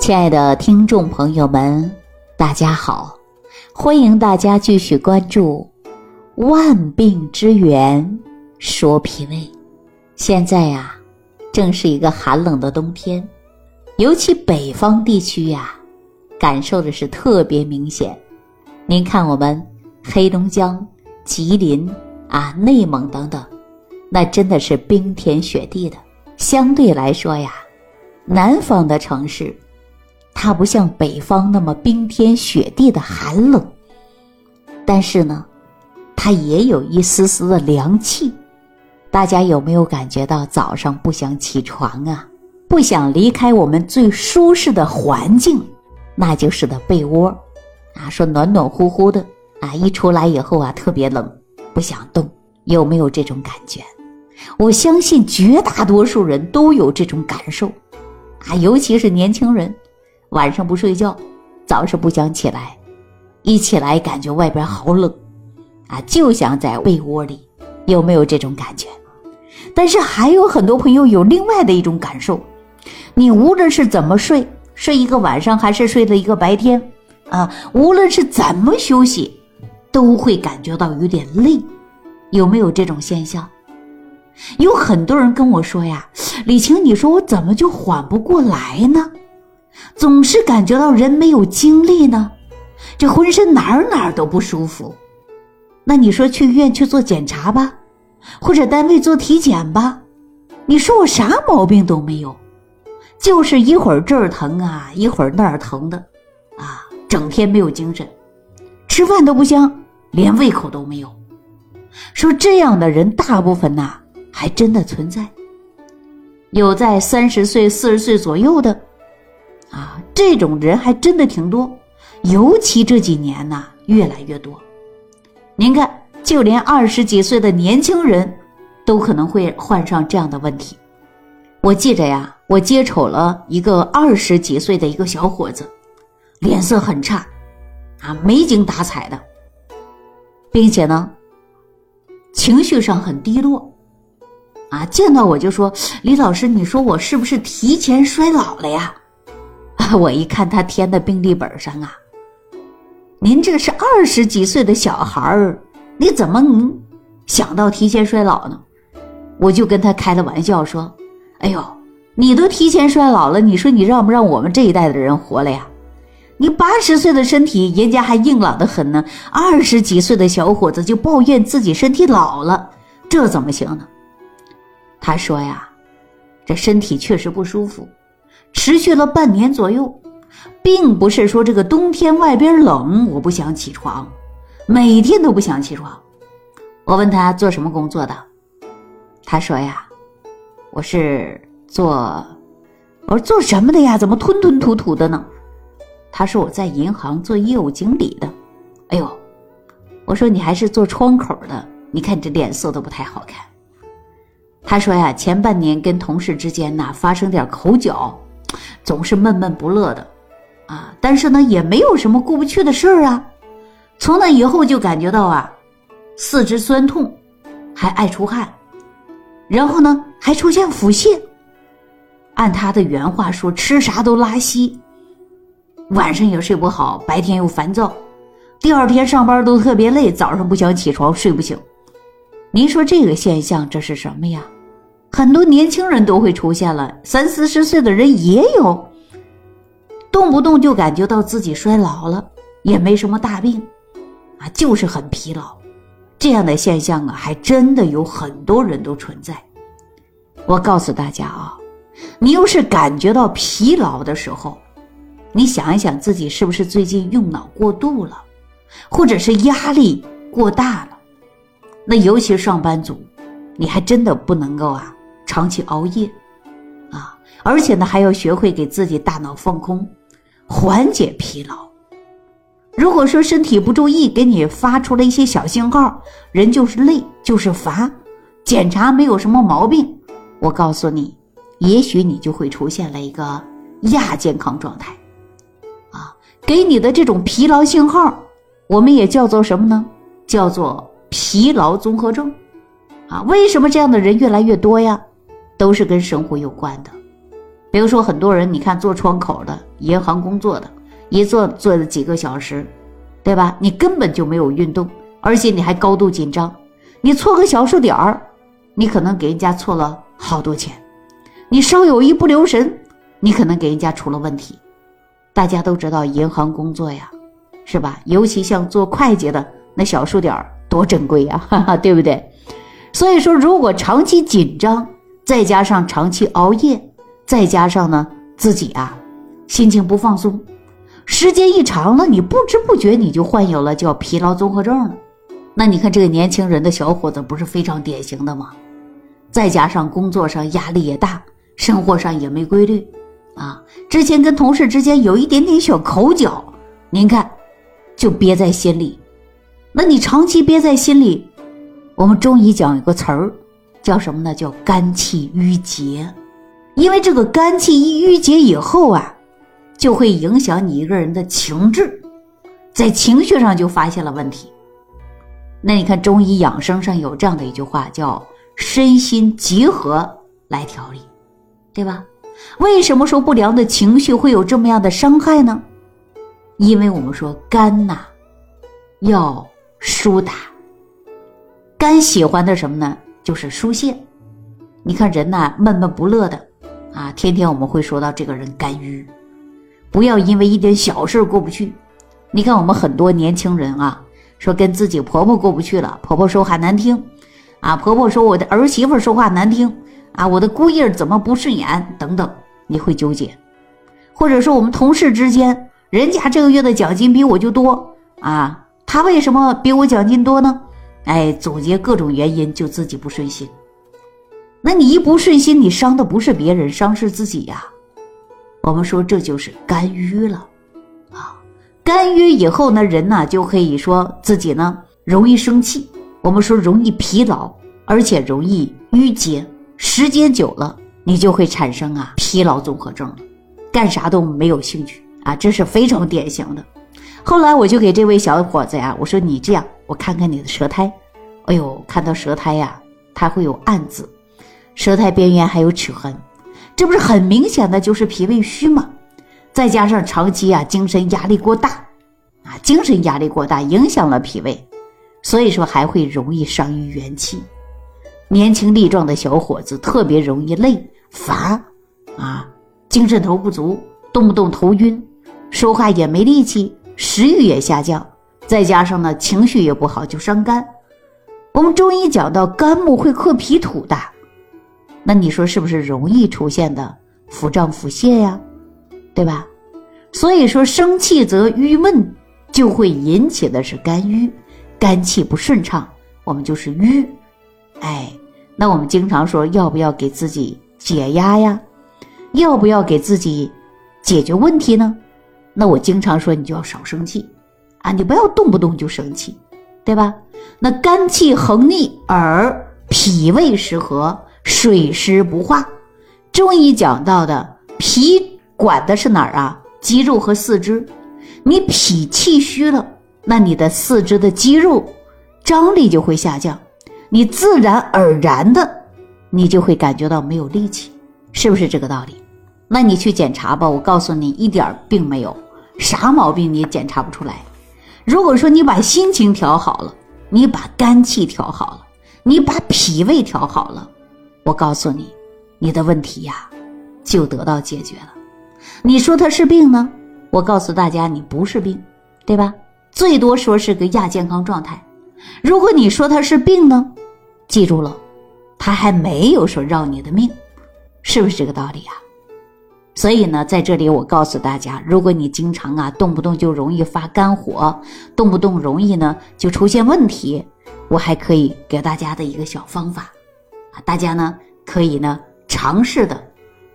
亲爱的听众朋友们，大家好！欢迎大家继续关注《万病之源说脾胃》。现在呀，正是一个寒冷的冬天，尤其北方地区呀，感受的是特别明显。您看，我们黑龙江、吉林啊、内蒙等等，那真的是冰天雪地的。相对来说呀，南方的城市。它不像北方那么冰天雪地的寒冷，但是呢，它也有一丝丝的凉气。大家有没有感觉到早上不想起床啊？不想离开我们最舒适的环境，那就是的被窝，啊，说暖暖乎乎的啊，一出来以后啊，特别冷，不想动。有没有这种感觉？我相信绝大多数人都有这种感受，啊，尤其是年轻人。晚上不睡觉，早上不想起来，一起来感觉外边好冷，啊，就想在被窝里，有没有这种感觉？但是还有很多朋友有另外的一种感受，你无论是怎么睡，睡一个晚上还是睡了一个白天，啊，无论是怎么休息，都会感觉到有点累，有没有这种现象？有很多人跟我说呀，李晴，你说我怎么就缓不过来呢？总是感觉到人没有精力呢，这浑身哪儿哪儿都不舒服。那你说去医院去做检查吧，或者单位做体检吧。你说我啥毛病都没有，就是一会儿这儿疼啊，一会儿那儿疼的，啊，整天没有精神，吃饭都不香，连胃口都没有。说这样的人大部分呐，还真的存在，有在三十岁、四十岁左右的。这种人还真的挺多，尤其这几年呢，越来越多。您看，就连二十几岁的年轻人，都可能会患上这样的问题。我记着呀，我接触了一个二十几岁的一个小伙子，脸色很差，啊，没精打采的，并且呢，情绪上很低落，啊，见到我就说：“李老师，你说我是不是提前衰老了呀？” 我一看他填的病历本上啊，您这是二十几岁的小孩儿，你怎么能想到提前衰老呢？我就跟他开了玩笑说：“哎呦，你都提前衰老了，你说你让不让我们这一代的人活了呀？你八十岁的身体，人家还硬朗的很呢，二十几岁的小伙子就抱怨自己身体老了，这怎么行呢？”他说呀：“这身体确实不舒服。”持续了半年左右，并不是说这个冬天外边冷我不想起床，每天都不想起床。我问他做什么工作的，他说呀，我是做，我说做什么的呀？怎么吞吞吐吐的呢？他说我在银行做业务经理的。哎呦，我说你还是做窗口的，你看你这脸色都不太好看。他说呀，前半年跟同事之间呐发生点口角。总是闷闷不乐的，啊，但是呢，也没有什么过不去的事儿啊。从那以后就感觉到啊，四肢酸痛，还爱出汗，然后呢，还出现腹泻。按他的原话说，吃啥都拉稀，晚上也睡不好，白天又烦躁，第二天上班都特别累，早上不想起床，睡不醒。您说这个现象这是什么呀？很多年轻人都会出现了，三四十岁的人也有，动不动就感觉到自己衰老了，也没什么大病，啊，就是很疲劳，这样的现象啊，还真的有很多人都存在。我告诉大家啊，你要是感觉到疲劳的时候，你想一想自己是不是最近用脑过度了，或者是压力过大了，那尤其是上班族，你还真的不能够啊。长期熬夜，啊，而且呢，还要学会给自己大脑放空，缓解疲劳。如果说身体不注意，给你发出了一些小信号，人就是累，就是乏，检查没有什么毛病，我告诉你，也许你就会出现了一个亚健康状态，啊，给你的这种疲劳信号，我们也叫做什么呢？叫做疲劳综合症，啊，为什么这样的人越来越多呀？都是跟生活有关的，比如说很多人，你看做窗口的、银行工作的，一坐坐了几个小时，对吧？你根本就没有运动，而且你还高度紧张，你错个小数点儿，你可能给人家错了好多钱，你稍有一不留神，你可能给人家出了问题。大家都知道银行工作呀，是吧？尤其像做会计的，那小数点儿多珍贵呀，哈哈，对不对？所以说，如果长期紧张，再加上长期熬夜。再加上呢，自己啊，心情不放松，时间一长了，你不知不觉你就患有了叫疲劳综合症了。那你看这个年轻人的小伙子不是非常典型的吗？再加上工作上压力也大，生活上也没规律，啊，之前跟同事之间有一点点小口角，您看，就憋在心里。那你长期憋在心里，我们中医讲有个词儿，叫什么呢？叫肝气郁结。因为这个肝气一郁结以后啊，就会影响你一个人的情志，在情绪上就发现了问题。那你看中医养生上有这样的一句话，叫“身心结合来调理”，对吧？为什么说不良的情绪会有这么样的伤害呢？因为我们说肝呐，要疏达，肝喜欢的什么呢？就是疏泄。你看人呐，闷闷不乐的。啊，天天我们会说到这个人肝郁，不要因为一点小事过不去。你看我们很多年轻人啊，说跟自己婆婆过不去了，婆婆说话难听，啊，婆婆说我的儿媳妇说话难听，啊，我的姑爷怎么不顺眼等等，你会纠结。或者说我们同事之间，人家这个月的奖金比我就多，啊，他为什么比我奖金多呢？哎，总结各种原因，就自己不顺心。那你一不顺心，你伤的不是别人，伤是自己呀。我们说这就是肝郁了，啊，肝郁以后呢，人呢就可以说自己呢容易生气，我们说容易疲劳，而且容易郁结，时间久了，你就会产生啊疲劳综合症了，干啥都没有兴趣啊，这是非常典型的。后来我就给这位小伙子呀，我说你这样，我看看你的舌苔，哎呦，看到舌苔呀，它会有暗紫。舌苔边缘还有齿痕，这不是很明显的就是脾胃虚吗？再加上长期啊精神压力过大，啊精神压力过大影响了脾胃，所以说还会容易伤于元气。年轻力壮的小伙子特别容易累乏，啊精神头不足，动不动头晕，说话也没力气，食欲也下降，再加上呢情绪也不好，就伤肝。我们中医讲到肝木会克脾土的。那你说是不是容易出现的腹胀腹泻呀？对吧？所以说生气则郁闷，就会引起的是肝郁，肝气不顺畅，我们就是郁。哎，那我们经常说要不要给自己解压呀？要不要给自己解决问题呢？那我经常说你就要少生气啊，你不要动不动就生气，对吧？那肝气横逆而脾胃失和。水湿不化，中医讲到的脾管的是哪儿啊？肌肉和四肢。你脾气虚了，那你的四肢的肌肉张力就会下降，你自然而然的，你就会感觉到没有力气，是不是这个道理？那你去检查吧，我告诉你，一点病没有，啥毛病你也检查不出来。如果说你把心情调好了，你把肝气调好了，你把脾胃调好了。我告诉你，你的问题呀，就得到解决了。你说它是病呢？我告诉大家，你不是病，对吧？最多说是个亚健康状态。如果你说它是病呢，记住了，它还没有说要你的命，是不是这个道理呀？所以呢，在这里我告诉大家，如果你经常啊动不动就容易发肝火，动不动容易呢就出现问题，我还可以给大家的一个小方法。啊，大家呢可以呢尝试的，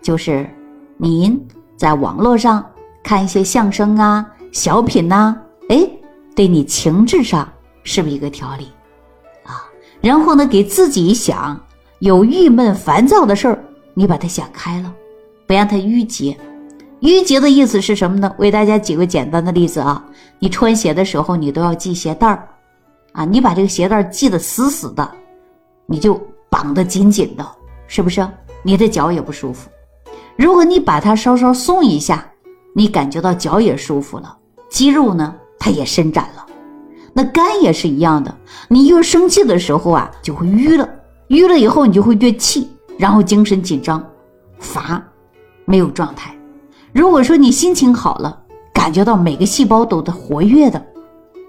就是您在网络上看一些相声啊、小品呐，哎，对你情志上是不是一个调理啊？然后呢，给自己想有郁闷烦躁的事儿，你把它想开了，不让它郁结。郁结的意思是什么呢？为大家举个简单的例子啊，你穿鞋的时候你都要系鞋带儿啊，你把这个鞋带系得死死的，你就。绑得紧紧的，是不是？你的脚也不舒服。如果你把它稍稍松一下，你感觉到脚也舒服了，肌肉呢它也伸展了。那肝也是一样的，你越生气的时候啊，就会淤了，淤了以后你就会越气，然后精神紧张、乏，没有状态。如果说你心情好了，感觉到每个细胞都在活跃的，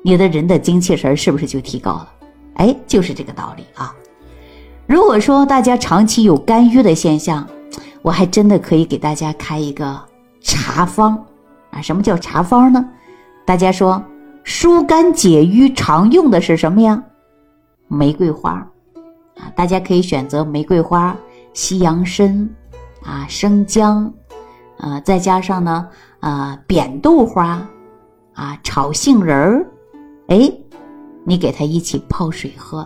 你的人的精气神是不是就提高了？哎，就是这个道理啊。如果说大家长期有肝郁的现象，我还真的可以给大家开一个茶方啊。什么叫茶方呢？大家说。疏肝解郁常用的是什么呀？玫瑰花啊，大家可以选择玫瑰花、西洋参啊、生姜啊，再加上呢啊扁豆花啊、炒杏仁儿，哎，你给它一起泡水喝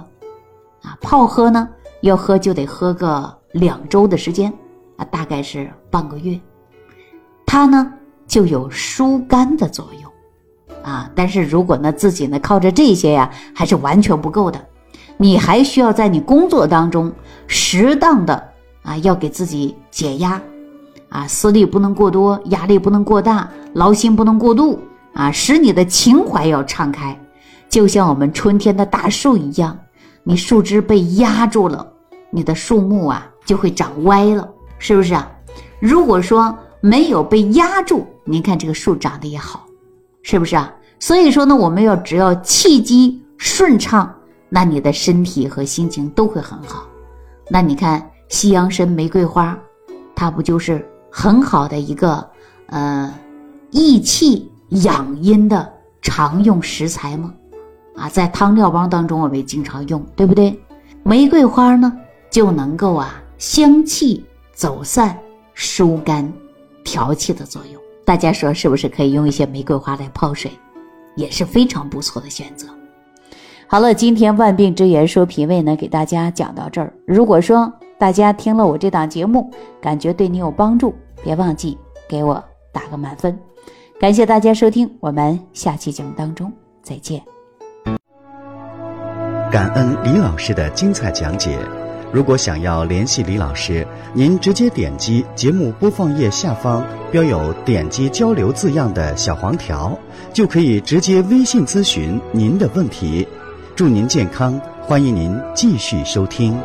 啊，泡喝呢要喝就得喝个两周的时间啊，大概是半个月，它呢就有疏肝的作用。啊，但是如果呢自己呢靠着这些呀，还是完全不够的。你还需要在你工作当中适当的啊，要给自己解压，啊，思虑不能过多，压力不能过大，劳心不能过度啊，使你的情怀要敞开，就像我们春天的大树一样，你树枝被压住了，你的树木啊就会长歪了，是不是啊？如果说没有被压住，您看这个树长得也好。是不是啊？所以说呢，我们要只要气机顺畅，那你的身体和心情都会很好。那你看西洋参、玫瑰花，它不就是很好的一个呃益气养阴的常用食材吗？啊，在汤料包当中我们也经常用，对不对？玫瑰花呢就能够啊香气走散、疏肝、调气的作用。大家说是不是可以用一些玫瑰花来泡水，也是非常不错的选择。好了，今天万病之源说脾胃呢，给大家讲到这儿。如果说大家听了我这档节目，感觉对你有帮助，别忘记给我打个满分。感谢大家收听，我们下期节目当中再见。感恩李老师的精彩讲解。如果想要联系李老师，您直接点击节目播放页下方标有“点击交流”字样的小黄条，就可以直接微信咨询您的问题。祝您健康，欢迎您继续收听。